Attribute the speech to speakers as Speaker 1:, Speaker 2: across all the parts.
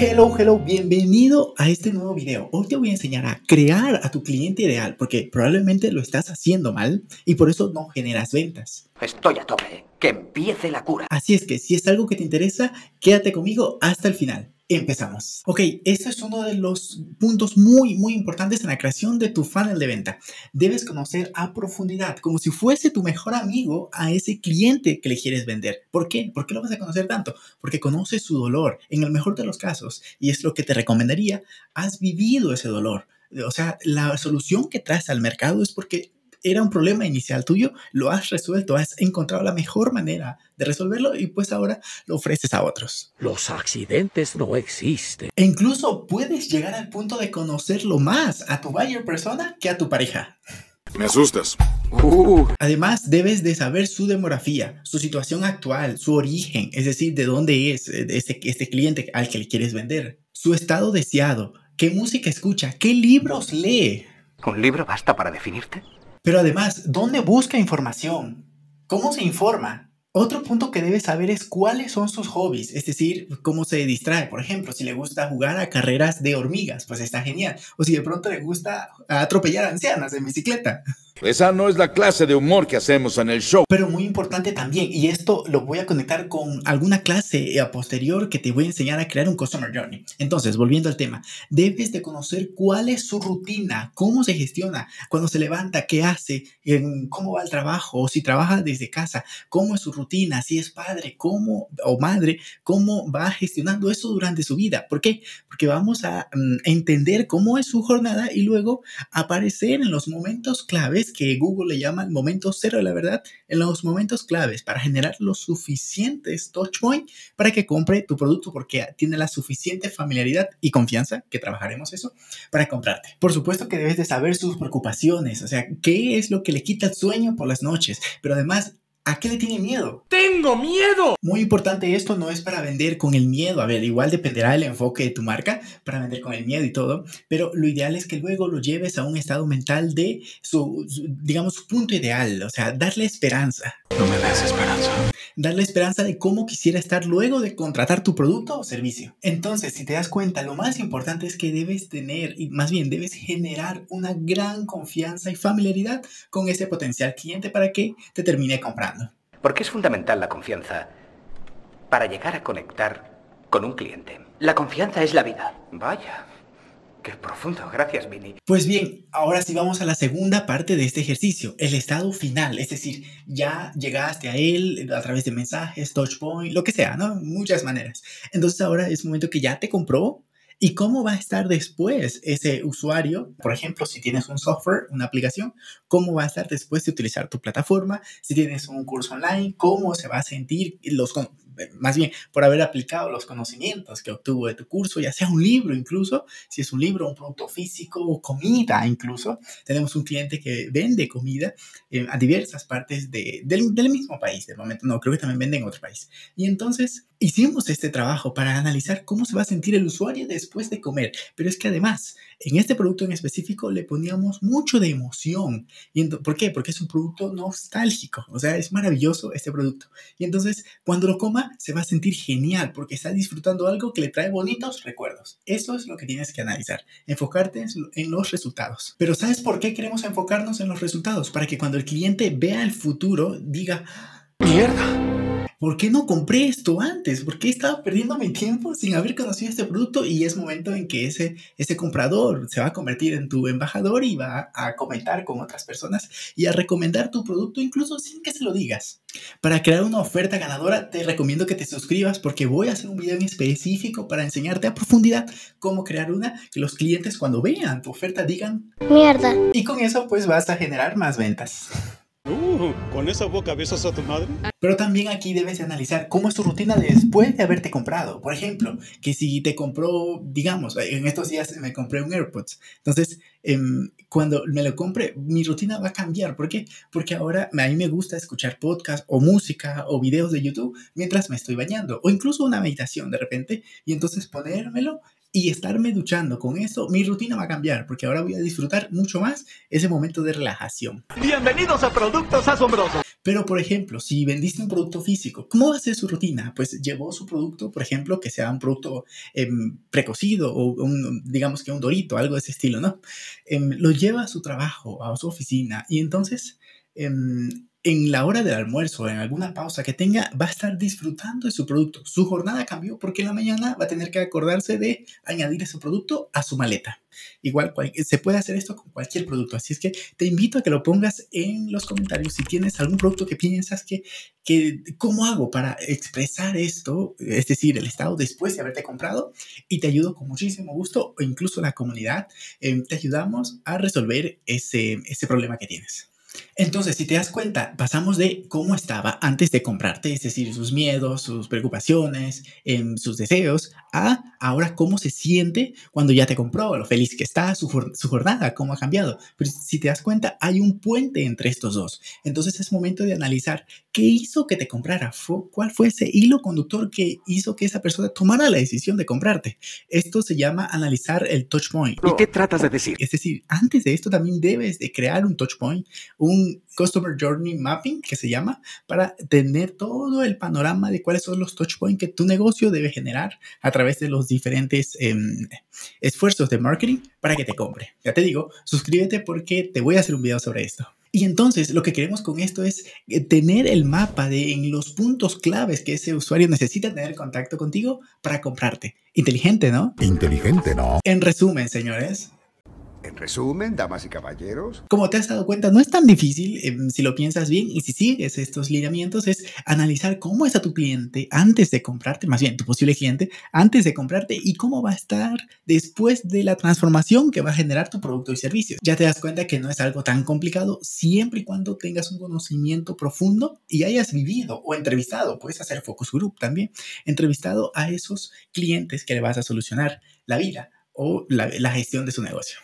Speaker 1: Hello, hello, bienvenido a este nuevo video. Hoy te voy a enseñar a crear a tu cliente ideal porque probablemente lo estás haciendo mal y por eso no generas ventas.
Speaker 2: Estoy a tope. Que empiece la cura.
Speaker 1: Así es que si es algo que te interesa, quédate conmigo hasta el final. Empezamos. Ok, este es uno de los puntos muy, muy importantes en la creación de tu funnel de venta. Debes conocer a profundidad, como si fuese tu mejor amigo, a ese cliente que le quieres vender. ¿Por qué? ¿Por qué lo vas a conocer tanto? Porque conoces su dolor, en el mejor de los casos, y es lo que te recomendaría, has vivido ese dolor. O sea, la solución que traes al mercado es porque era un problema inicial tuyo, lo has resuelto, has encontrado la mejor manera de resolverlo y pues ahora lo ofreces a otros.
Speaker 2: Los accidentes no existen.
Speaker 1: E incluso puedes llegar al punto de conocerlo más a tu buyer persona que a tu pareja.
Speaker 3: Me asustas.
Speaker 1: Uh. Además, debes de saber su demografía, su situación actual, su origen, es decir, de dónde es este, este cliente al que le quieres vender, su estado deseado, qué música escucha, qué libros lee.
Speaker 2: ¿Un libro basta para definirte?
Speaker 1: Pero además, ¿dónde busca información? ¿Cómo se informa? Otro punto que debes saber es cuáles son sus hobbies, es decir, cómo se distrae. Por ejemplo, si le gusta jugar a carreras de hormigas, pues está genial. O si de pronto le gusta atropellar ancianas en bicicleta.
Speaker 3: Esa no es la clase de humor que hacemos en el show.
Speaker 1: Pero muy importante también, y esto lo voy a conectar con alguna clase a posterior que te voy a enseñar a crear un Customer Journey. Entonces, volviendo al tema, debes de conocer cuál es su rutina, cómo se gestiona, cuando se levanta, qué hace, cómo va el trabajo, o si trabaja desde casa, cómo es su rutina, si es padre, cómo o madre, cómo va gestionando eso durante su vida. ¿Por qué? Porque vamos a mm, entender cómo es su jornada y luego aparecer en los momentos claves que Google le llama el momento cero de la verdad, en los momentos claves para generar los suficientes touch point para que compre tu producto porque tiene la suficiente familiaridad y confianza, que trabajaremos eso, para comprarte. Por supuesto que debes de saber sus preocupaciones, o sea, qué es lo que le quita el sueño por las noches, pero además ¿A qué le tiene miedo?
Speaker 2: ¡Tengo miedo!
Speaker 1: Muy importante, esto no es para vender con el miedo. A ver, igual dependerá del enfoque de tu marca para vender con el miedo y todo, pero lo ideal es que luego lo lleves a un estado mental de su, digamos, su punto ideal, o sea, darle esperanza.
Speaker 2: No me des esperanza.
Speaker 1: Darle esperanza de cómo quisiera estar luego de contratar tu producto o servicio. Entonces, si te das cuenta, lo más importante es que debes tener, y más bien debes generar una gran confianza y familiaridad con ese potencial cliente para que te termine comprando.
Speaker 2: Porque es fundamental la confianza para llegar a conectar con un cliente. La confianza es la vida. Vaya. Qué profundo. Gracias, Vinny.
Speaker 1: Pues bien, ahora sí vamos a la segunda parte de este ejercicio, el estado final. Es decir, ya llegaste a él a través de mensajes, touchpoint, lo que sea, ¿no? Muchas maneras. Entonces ahora es momento que ya te compró, ¿Y cómo va a estar después ese usuario? Por ejemplo, si tienes un software, una aplicación, ¿cómo va a estar después de utilizar tu plataforma? Si tienes un curso online, ¿cómo se va a sentir los, más bien por haber aplicado los conocimientos que obtuvo de tu curso, ya sea un libro incluso, si es un libro, un producto físico o comida incluso. Tenemos un cliente que vende comida eh, a diversas partes de, del, del, mismo país, de momento, no, creo que también vende en otro país. Y entonces hicimos este trabajo para analizar cómo se va a sentir el usuario después de comer, pero es que además, en este producto en específico le poníamos mucho de emoción. ¿Y ¿Por qué? Porque es un producto nostálgico, o sea, es maravilloso este producto. Y entonces, cuando lo coma, se va a sentir genial porque está disfrutando algo que le trae bonitos recuerdos. Eso es lo que tienes que analizar, enfocarte en los resultados. Pero ¿sabes por qué queremos enfocarnos en los resultados? Para que cuando el cliente vea el futuro diga, mierda ¿por qué no compré esto antes? ¿Por qué estaba perdiendo mi tiempo sin haber conocido este producto? Y es momento en que ese, ese comprador se va a convertir en tu embajador y va a comentar con otras personas y a recomendar tu producto incluso sin que se lo digas. Para crear una oferta ganadora te recomiendo que te suscribas porque voy a hacer un video en específico para enseñarte a profundidad cómo crear una que los clientes cuando vean tu oferta digan
Speaker 4: mierda.
Speaker 1: Y con eso pues vas a generar más ventas.
Speaker 4: Uh, ¿con esa boca besas a tu madre?
Speaker 1: Pero también aquí debes de analizar cómo es tu rutina después de haberte comprado. Por ejemplo, que si te compró, digamos, en estos días me compré un AirPods. Entonces, em, cuando me lo compre, mi rutina va a cambiar. ¿Por qué? Porque ahora a mí me gusta escuchar podcast o música o videos de YouTube mientras me estoy bañando o incluso una meditación de repente y entonces ponérmelo y estarme duchando con eso, mi rutina va a cambiar porque ahora voy a disfrutar mucho más ese momento de relajación.
Speaker 5: Bienvenidos a Productos Asombrosos.
Speaker 1: Pero, por ejemplo, si vendiste un producto físico, ¿cómo va a ser su rutina? Pues llevó su producto, por ejemplo, que sea un producto em, precocido o un, digamos que un dorito, algo de ese estilo, ¿no? Em, lo lleva a su trabajo, a su oficina y entonces em, en la hora del almuerzo, en alguna pausa que tenga, va a estar disfrutando de su producto. Su jornada cambió porque en la mañana va a tener que acordarse de añadir ese producto a su maleta. Igual se puede hacer esto con cualquier producto, así es que te invito a que lo pongas en los comentarios si tienes algún producto que piensas que, que ¿cómo hago para expresar esto? Es decir, el estado después de haberte comprado y te ayudo con muchísimo gusto o incluso la comunidad, eh, te ayudamos a resolver ese, ese problema que tienes. Entonces, si te das cuenta, pasamos de cómo estaba antes de comprarte, es decir, sus miedos, sus preocupaciones, em, sus deseos, a ahora cómo se siente cuando ya te compró, lo feliz que está, su, jornada, cómo ha cambiado. Pero si te das cuenta, hay un puente entre estos dos. Entonces es momento de analizar qué hizo que te comprara, cuál fue ese hilo conductor que hizo que esa persona tomara la decisión de comprarte. Esto se llama analizar el touch point.
Speaker 5: ¿Y qué tratas de decir?
Speaker 1: Es decir, antes de esto también debes de crear un touch point, un Customer Journey Mapping, que se llama, para tener todo el panorama de cuáles son los touch points que tu negocio debe generar a través de los diferentes em, esfuerzos de marketing para que te compre. Ya te digo, suscríbete porque te voy a hacer un video sobre esto. Y entonces lo que queremos con esto es eh, tener el mapa de en los puntos claves que ese usuario necesita tener contacto contigo para comprarte. Inteligente, ¿no?
Speaker 3: Inteligente, ¿no?
Speaker 1: En resumen, señores,
Speaker 6: en resumen, damas y caballeros.
Speaker 1: Como te has dado cuenta, no es tan difícil em, si lo piensas bien y si sigues estos lineamientos, es analizar cómo está tu cliente antes de comprarte, más bien tu posible cliente, antes de comprarte y cómo va a estar después de la transformación que va a generar tu producto y servicio. Ya te das cuenta que no es algo tan complicado siempre y cuando tengas un conocimiento profundo y hayas vivido o entrevistado, puedes hacer focus group también, entrevistado a esos clientes que le vas a solucionar la vida o la gestión de su negocio.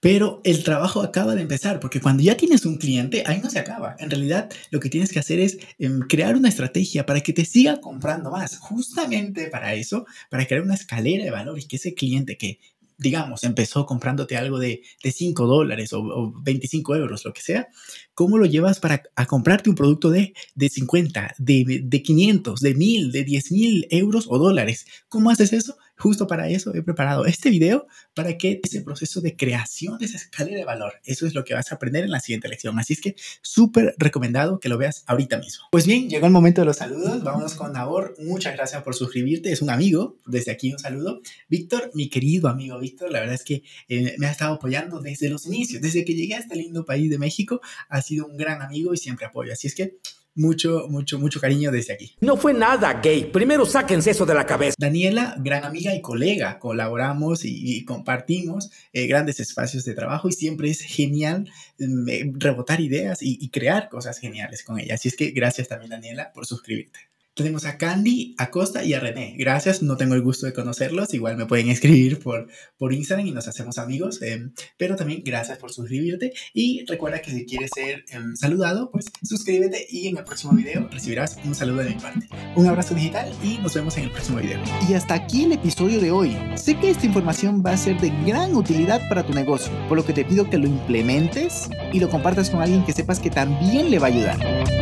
Speaker 1: Pero el trabajo acaba de empezar, porque cuando ya tienes un cliente, ahí no se acaba. En realidad, lo que tienes que hacer es em, crear una estrategia para que te siga comprando más. Justamente para eso, para crear una escalera de valor y que ese cliente que, digamos, empezó comprándote algo de, de 5 dólares o, 25 euros, lo que sea, ¿cómo lo llevas para a comprarte un producto de, de 50, de, de 500, de 1000, de 10 mil euros o dólares? ¿Cómo haces eso? Justo para eso he preparado este video para que ese proceso de creación de esa escalera de valor, eso es lo que vas a aprender en la siguiente lección. Así es que súper recomendado que lo veas ahorita mismo. Pues bien, llegó el momento de los saludos. Vámonos con Nabor. Muchas gracias por suscribirte. Es un amigo. Desde aquí un saludo. Víctor, mi querido amigo Víctor, la verdad es que eh, me ha estado apoyando desde los inicios. Desde que llegué a este lindo país de México, ha sido un gran amigo y siempre apoyo. Así es que mucho, mucho, mucho cariño desde aquí.
Speaker 5: No fue nada gay. Primero sáquense eso de la cabeza.
Speaker 1: Daniela, gran amiga y colega, colaboramos y, compartimos eh, grandes espacios de trabajo y siempre es genial mm, eh, rebotar ideas y crear cosas geniales con ella. Así es que gracias también, Daniela, por suscribirte. Tenemos a Candy, a Costa y a René. Gracias, no tengo el gusto de conocerlos. Igual me pueden escribir por, por Instagram y nos hacemos amigos. Em, pero también gracias por suscribirte. Y recuerda que si quieres ser em, saludado, pues suscríbete y en el próximo video recibirás un saludo de mi parte. Un abrazo digital y nos vemos en el próximo video. Y hasta aquí el episodio de hoy. Sé que esta información va a ser de gran utilidad para tu negocio, por lo que te pido que lo implementes y lo compartas con alguien que sepas que también le va a ayudar.